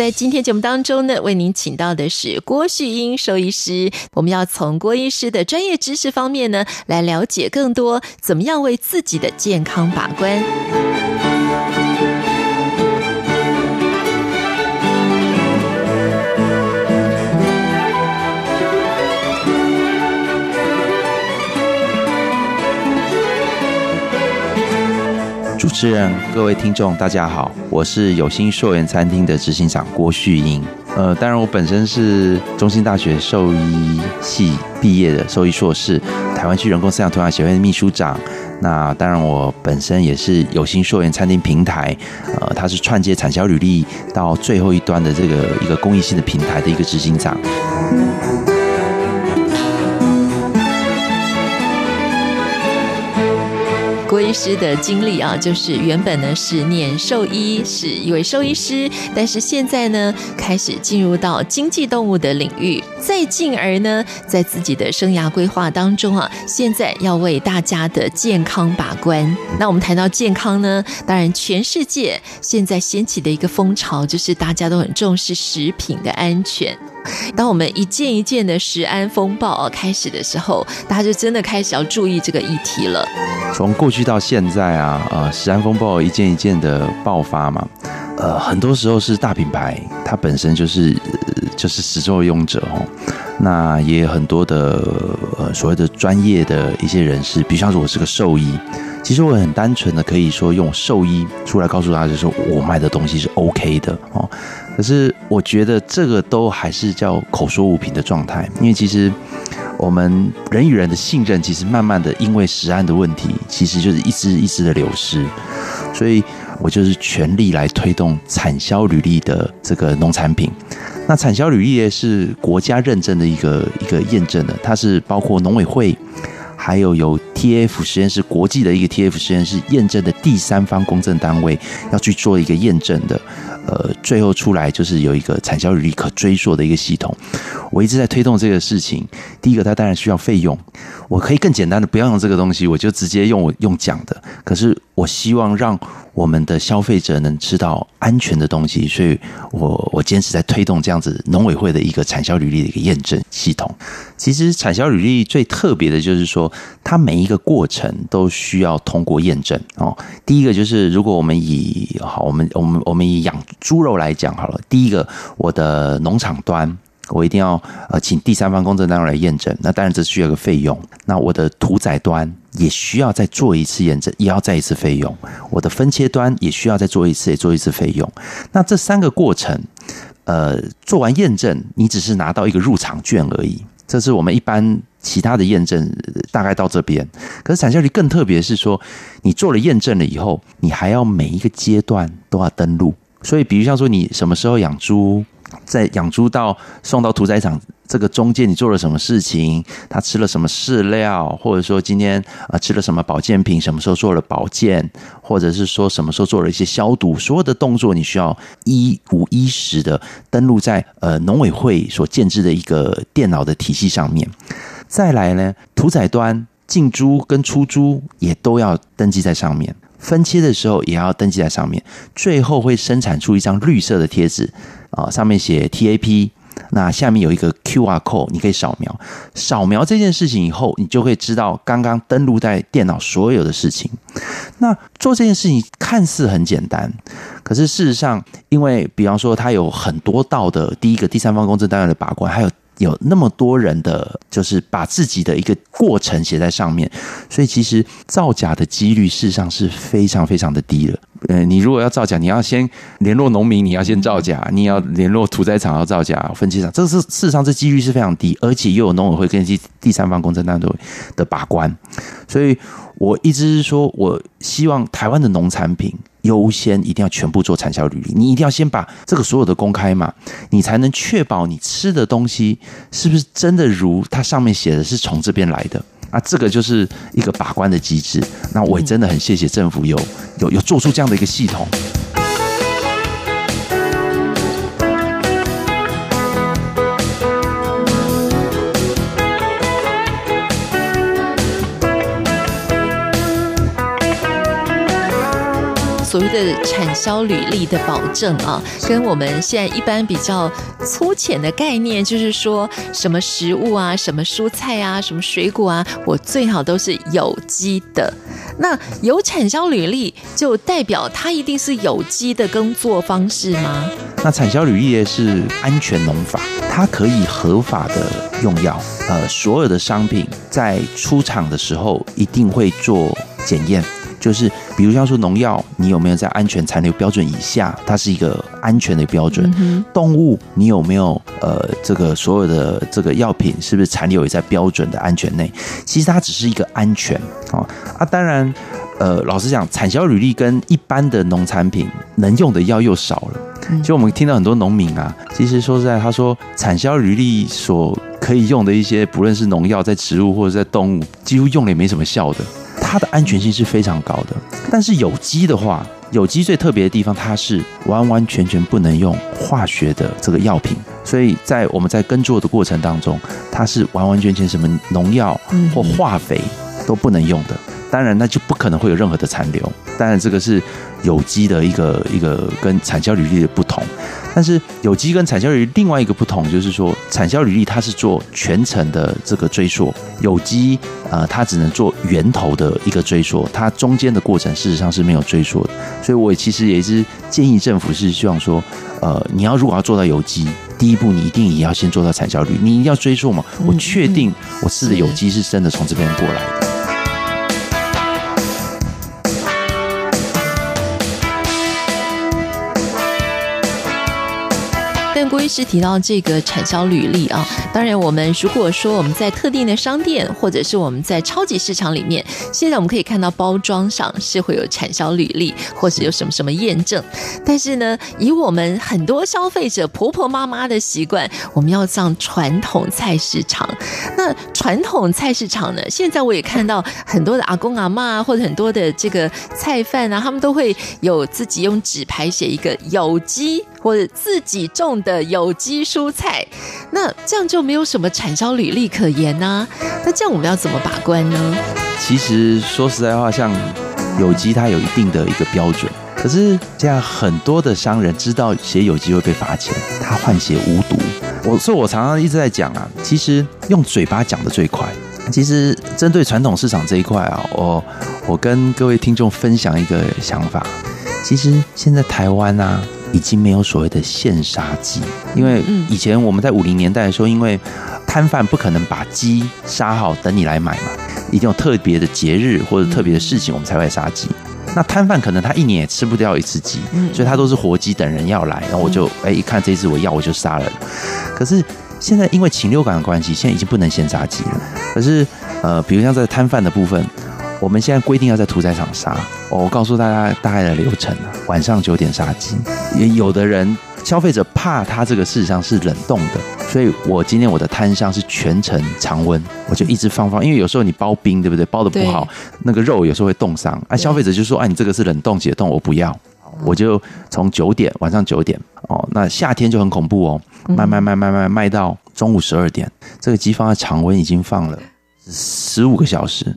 在今天节目当中呢，为您请到的是郭旭英兽医师，我们要从郭医师的专业知识方面呢，来了解更多怎么样为自己的健康把关。持人，各位听众，大家好，我是有心硕园餐厅的执行长郭旭英。呃，当然，我本身是中兴大学兽医系毕业的兽医硕士，台湾区人工饲养鸵鸟协会的秘书长。那当然，我本身也是有心硕园餐厅平台，呃，它是串接产销履历到最后一端的这个一个公益性的平台的一个执行长。师的经历啊，就是原本呢是念兽医，是一位兽医师，但是现在呢开始进入到经济动物的领域，再进而呢在自己的生涯规划当中啊，现在要为大家的健康把关。那我们谈到健康呢，当然全世界现在掀起的一个风潮，就是大家都很重视食品的安全。当我们一件一件的食安风暴开始的时候，大家就真的开始要注意这个议题了。从过去到现在啊，呃，食安风暴一件一件的爆发嘛，呃，很多时候是大品牌它本身就是就是始作俑者哦。那也有很多的呃所谓的专业的一些人士，比如像是我是个兽医，其实我很单纯的可以说用兽医出来告诉大家，就说我卖的东西是 OK 的哦。可是我觉得这个都还是叫口说无凭的状态，因为其实我们人与人的信任，其实慢慢的因为食安的问题，其实就是一直一直的流失。所以我就是全力来推动产销履历的这个农产品。那产销履历是国家认证的一个一个验证的，它是包括农委会，还有由 TF 实验室国际的一个 TF 实验室验证的第三方公证单位要去做一个验证的。呃，最后出来就是有一个产销履历可追溯的一个系统。我一直在推动这个事情。第一个，它当然需要费用。我可以更简单的不要用这个东西，我就直接用我用讲的。可是我希望让我们的消费者能吃到安全的东西，所以我我坚持在推动这样子农委会的一个产销履历的一个验证系统。其实产销履历最特别的就是说，它每一个过程都需要通过验证哦。第一个就是如果我们以好，我们我们我们以养猪肉来讲好了，第一个我的农场端。我一定要呃请第三方公证单位来验证，那当然这需要个费用。那我的屠宰端也需要再做一次验证，也要再一次费用。我的分切端也需要再做一次，也做一次费用。那这三个过程，呃，做完验证，你只是拿到一个入场券而已。这是我们一般其他的验证大概到这边。可是产销率更特别是说，你做了验证了以后，你还要每一个阶段都要登录。所以，比如像说你什么时候养猪。在养猪到送到屠宰场这个中间，你做了什么事情？他吃了什么饲料，或者说今天啊吃了什么保健品？什么时候做了保健？或者是说什么时候做了一些消毒？所有的动作你需要一五一十的登录在呃农委会所建置的一个电脑的体系上面。再来呢，屠宰端进猪跟出猪也都要登记在上面。分切的时候也要登记在上面，最后会生产出一张绿色的贴纸啊，上面写 TAP，那下面有一个 QR code，你可以扫描。扫描这件事情以后，你就会知道刚刚登录在电脑所有的事情。那做这件事情看似很简单，可是事实上，因为比方说它有很多道的第一个第三方公证单位的把关，还有。有那么多人的，就是把自己的一个过程写在上面，所以其实造假的几率事实上是非常非常的低的。呃，你如果要造假，你要先联络农民，你要先造假，你要联络屠宰场要造假，分期厂，这是事实上这几率是非常低，而且又有农委会跟第第三方公证单位的把关，所以我一直是说，我希望台湾的农产品优先一定要全部做产销履历，你一定要先把这个所有的公开嘛，你才能确保你吃的东西是不是真的如它上面写的是从这边来的。啊，这个就是一个把关的机制。那我也真的很谢谢政府有有有做出这样的一个系统。所谓的产销履历的保证啊，跟我们现在一般比较粗浅的概念，就是说什么食物啊、什么蔬菜啊、什么水果啊，我最好都是有机的。那有产销履历，就代表它一定是有机的耕作方式吗？那产销履历是安全农法，它可以合法的用药。呃，所有的商品在出厂的时候一定会做检验。就是，比如像说农药，你有没有在安全残留标准以下？它是一个安全的标准。动物，你有没有呃，这个所有的这个药品是不是残留也在标准的安全内？其实它只是一个安全啊啊！当然，呃，老实讲，产销履历跟一般的农产品能用的药又少了。就我们听到很多农民啊，其实说实在，他说产销履历所可以用的一些，不论是农药在植物或者在动物，几乎用了也没什么效的。它的安全性是非常高的，但是有机的话，有机最特别的地方，它是完完全全不能用化学的这个药品，所以在我们在耕作的过程当中，它是完完全全什么农药或化肥都不能用的。当然，那就不可能会有任何的残留。当然，这个是有机的一个一个跟产销履历的不同。但是有机跟产销履历另外一个不同，就是说产销履历它是做全程的这个追溯，有机呃它只能做源头的一个追溯，它中间的过程事实上是没有追溯的。所以我其实也是建议政府是希望说，呃，你要如果要做到有机，第一步你一定也要先做到产销履历，你一定要追溯嘛，我确定我吃的有机是真的从这边过来的。医师提到这个产销履历啊，当然我们如果说我们在特定的商店，或者是我们在超级市场里面，现在我们可以看到包装上是会有产销履历，或者有什么什么验证。但是呢，以我们很多消费者婆婆妈妈的习惯，我们要上传统菜市场。那传统菜市场呢，现在我也看到很多的阿公阿嬷，或者很多的这个菜贩啊，他们都会有自己用纸牌写一个有机。或者自己种的有机蔬菜，那这样就没有什么产销履历可言呢、那这样我们要怎么把关呢？其实说实在话，像有机它有一定的一个标准，可是这样很多的商人知道写有机会被罚钱，他换写无毒。我所以，我常常一直在讲啊，其实用嘴巴讲的最快。其实针对传统市场这一块啊，我我跟各位听众分享一个想法。其实现在台湾啊。已经没有所谓的现杀鸡，因为以前我们在五零年代的时候，因为摊贩不可能把鸡杀好等你来买嘛，一定有特别的节日或者特别的事情，我们才会杀鸡。那摊贩可能他一年也吃不掉一次鸡，所以他都是活鸡等人要来，然后我就哎一看这只我要我就杀了。可是现在因为禽流感的关系，现在已经不能现杀鸡了。可是呃，比如像在摊贩的部分。我们现在规定要在屠宰场杀，我告诉大家大概的流程啊，晚上九点杀鸡。也有的人消费者怕它这个事实上是冷冻的，所以我今天我的摊上是全程常温，我就一直放放，因为有时候你包冰对不对？包的不好，那个肉有时候会冻伤。啊，消费者就说啊，你这个是冷冻解冻，我不要，我就从九点晚上九点哦，那夏天就很恐怖哦，卖卖卖卖卖卖到中午十二点，这个鸡放在常温已经放了十五个小时。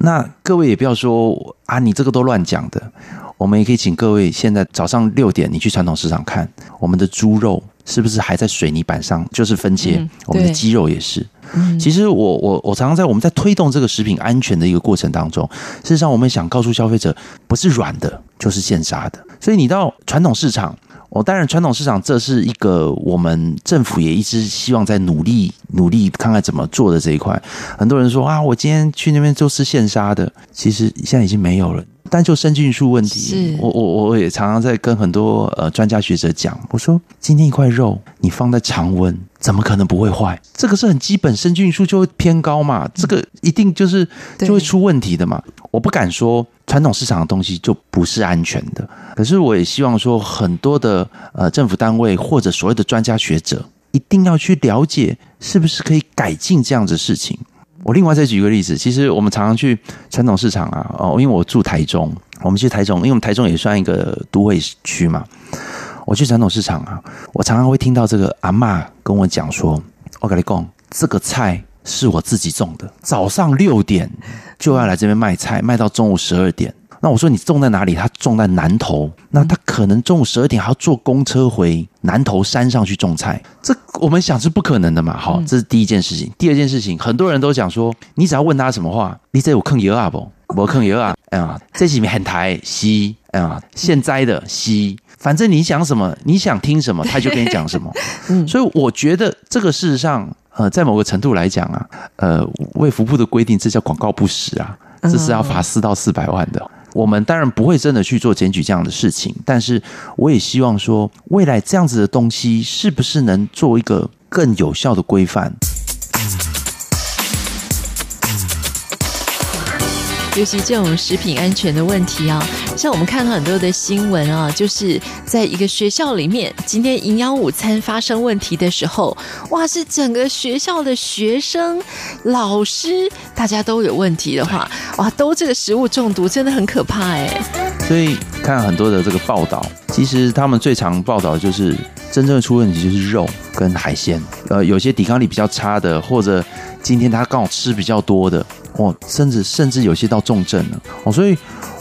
那各位也不要说啊，你这个都乱讲的。我们也可以请各位，现在早上六点你去传统市场看，我们的猪肉是不是还在水泥板上就是分切？嗯、我们的鸡肉也是。嗯、其实我我我常常在我们在推动这个食品安全的一个过程当中，事实上我们想告诉消费者，不是软的，就是现杀的。所以你到传统市场。哦当然，传统市场这是一个我们政府也一直希望在努力努力看看怎么做的这一块。很多人说啊，我今天去那边就是现杀的，其实现在已经没有了。单就生菌数问题，我我我也常常在跟很多呃专家学者讲，我说今天一块肉你放在常温，怎么可能不会坏？这个是很基本，生菌数就会偏高嘛，这个一定就是就会出问题的嘛。我不敢说传统市场的东西就不是安全的，可是我也希望说很多的呃政府单位或者所谓的专家学者一定要去了解，是不是可以改进这样子的事情。我另外再举个例子，其实我们常常去传统市场啊，哦，因为我住台中，我们去台中，因为我们台中也算一个都会区嘛。我去传统市场啊，我常常会听到这个阿嬷跟我讲说：“我跟你讲，这个菜是我自己种的，早上六点就要来这边卖菜，卖到中午十二点。”那我说你种在哪里？他种在南头，那他可能中午十二点还要坐公车回南头山上去种菜，这我们想是不可能的嘛。好，这是第一件事情。第二件事情，很多人都讲说，你只要问他什么话，你这有坑油啊不？我坑油啊，哎呀，这里面很台西，哎呀，现在的西，反正你想什么，你想听什么，他就跟你讲什么。嗯，所以我觉得这个事实上，呃，在某个程度来讲啊，呃，卫福部的规定，这叫广告不实啊，这是要罚四到四百万的。我们当然不会真的去做检举这样的事情，但是我也希望说，未来这样子的东西是不是能做一个更有效的规范？尤其这种食品安全的问题啊，像我们看到很多的新闻啊，就是在一个学校里面，今天营养午餐发生问题的时候，哇，是整个学校的学生、老师，大家都有问题的话，哇，都这个食物中毒，真的很可怕哎。所以看很多的这个报道，其实他们最常报道就是真正出问题就是肉跟海鲜，呃，有些抵抗力比较差的，或者今天他刚好吃比较多的。哦，甚至甚至有些到重症了哦，所以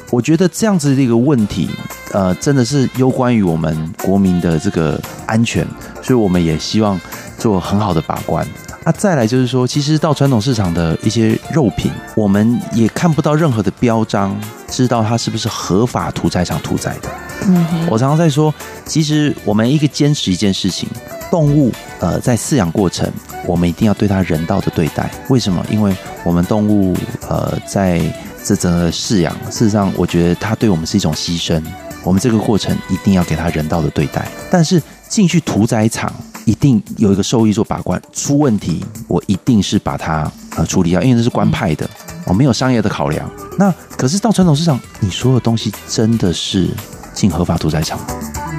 我觉得这样子的一个问题，呃，真的是攸关于我们国民的这个安全，所以我们也希望做很好的把关。那再来就是说，其实到传统市场的一些肉品，我们也看不到任何的标章，知道它是不是合法屠宰场屠宰的。嗯，我常常在说，其实我们一个坚持一件事情，动物呃在饲养过程。我们一定要对它人道的对待，为什么？因为我们动物，呃，在这整个饲养，事实上，我觉得它对我们是一种牺牲。我们这个过程一定要给它人道的对待。但是进去屠宰场，一定有一个兽医做把关，出问题，我一定是把它呃处理掉，因为那是官派的，我没有商业的考量。那可是到传统市场，你所有东西真的是进合法屠宰场？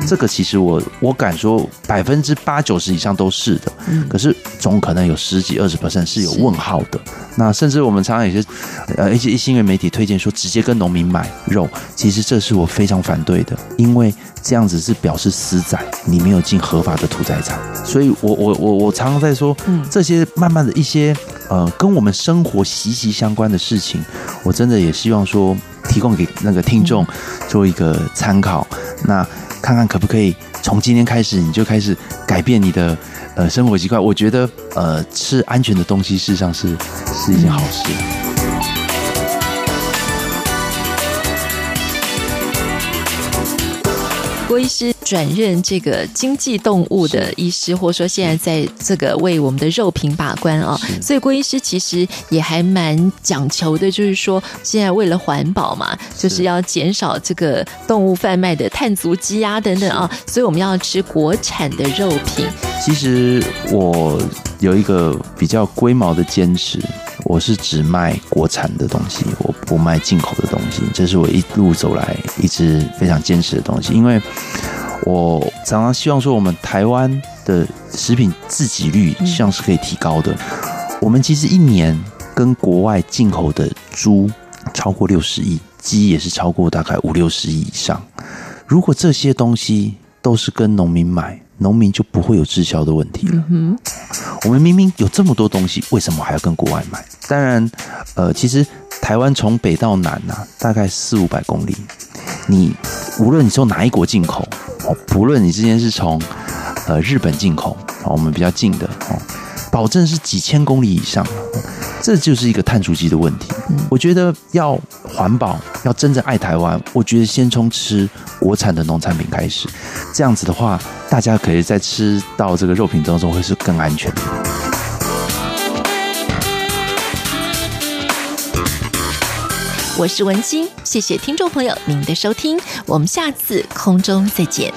这个其实我我敢说百分之八九十以上都是的，可是总可能有十几二十 percent 是有问号的。那甚至我们常常有些呃一些新闻媒体推荐说直接跟农民买肉，其实这是我非常反对的，因为这样子是表示私宰，你没有进合法的屠宰场。所以我我我我常常在说，这些慢慢的一些呃跟我们生活息息相关的事情，我真的也希望说提供给那个听众做一个参考。那。看看可不可以从今天开始，你就开始改变你的呃生活习惯。我觉得呃吃安全的东西，事实上是是一件好事。郭医师转任这个经济动物的医师，或者说现在在这个为我们的肉品把关啊，所以郭医师其实也还蛮讲求的，就是说现在为了环保嘛，就是要减少这个动物贩卖的碳足迹啊等等啊，所以我们要吃国产的肉品。其实我有一个比较龟毛的坚持。我是只卖国产的东西，我不卖进口的东西，这是我一路走来一直非常坚持的东西。因为我常常希望说，我们台湾的食品自给率像是可以提高的。我们其实一年跟国外进口的猪超过六十亿，鸡也是超过大概五六十亿以上。如果这些东西都是跟农民买，农民就不会有滞销的问题了。嗯，我们明明有这么多东西，为什么还要跟国外买？当然，呃，其实台湾从北到南呐、啊，大概四五百公里。你无论你从哪一国进口，哦，不论你之前是从呃日本进口，我们比较近的哦，保证是几千公里以上。这就是一个碳足迹的问题。我觉得要环保，要真正爱台湾，我觉得先从吃国产的农产品开始。这样子的话，大家可以在吃到这个肉品当中会是更安全的。我是文清，谢谢听众朋友您的收听，我们下次空中再见。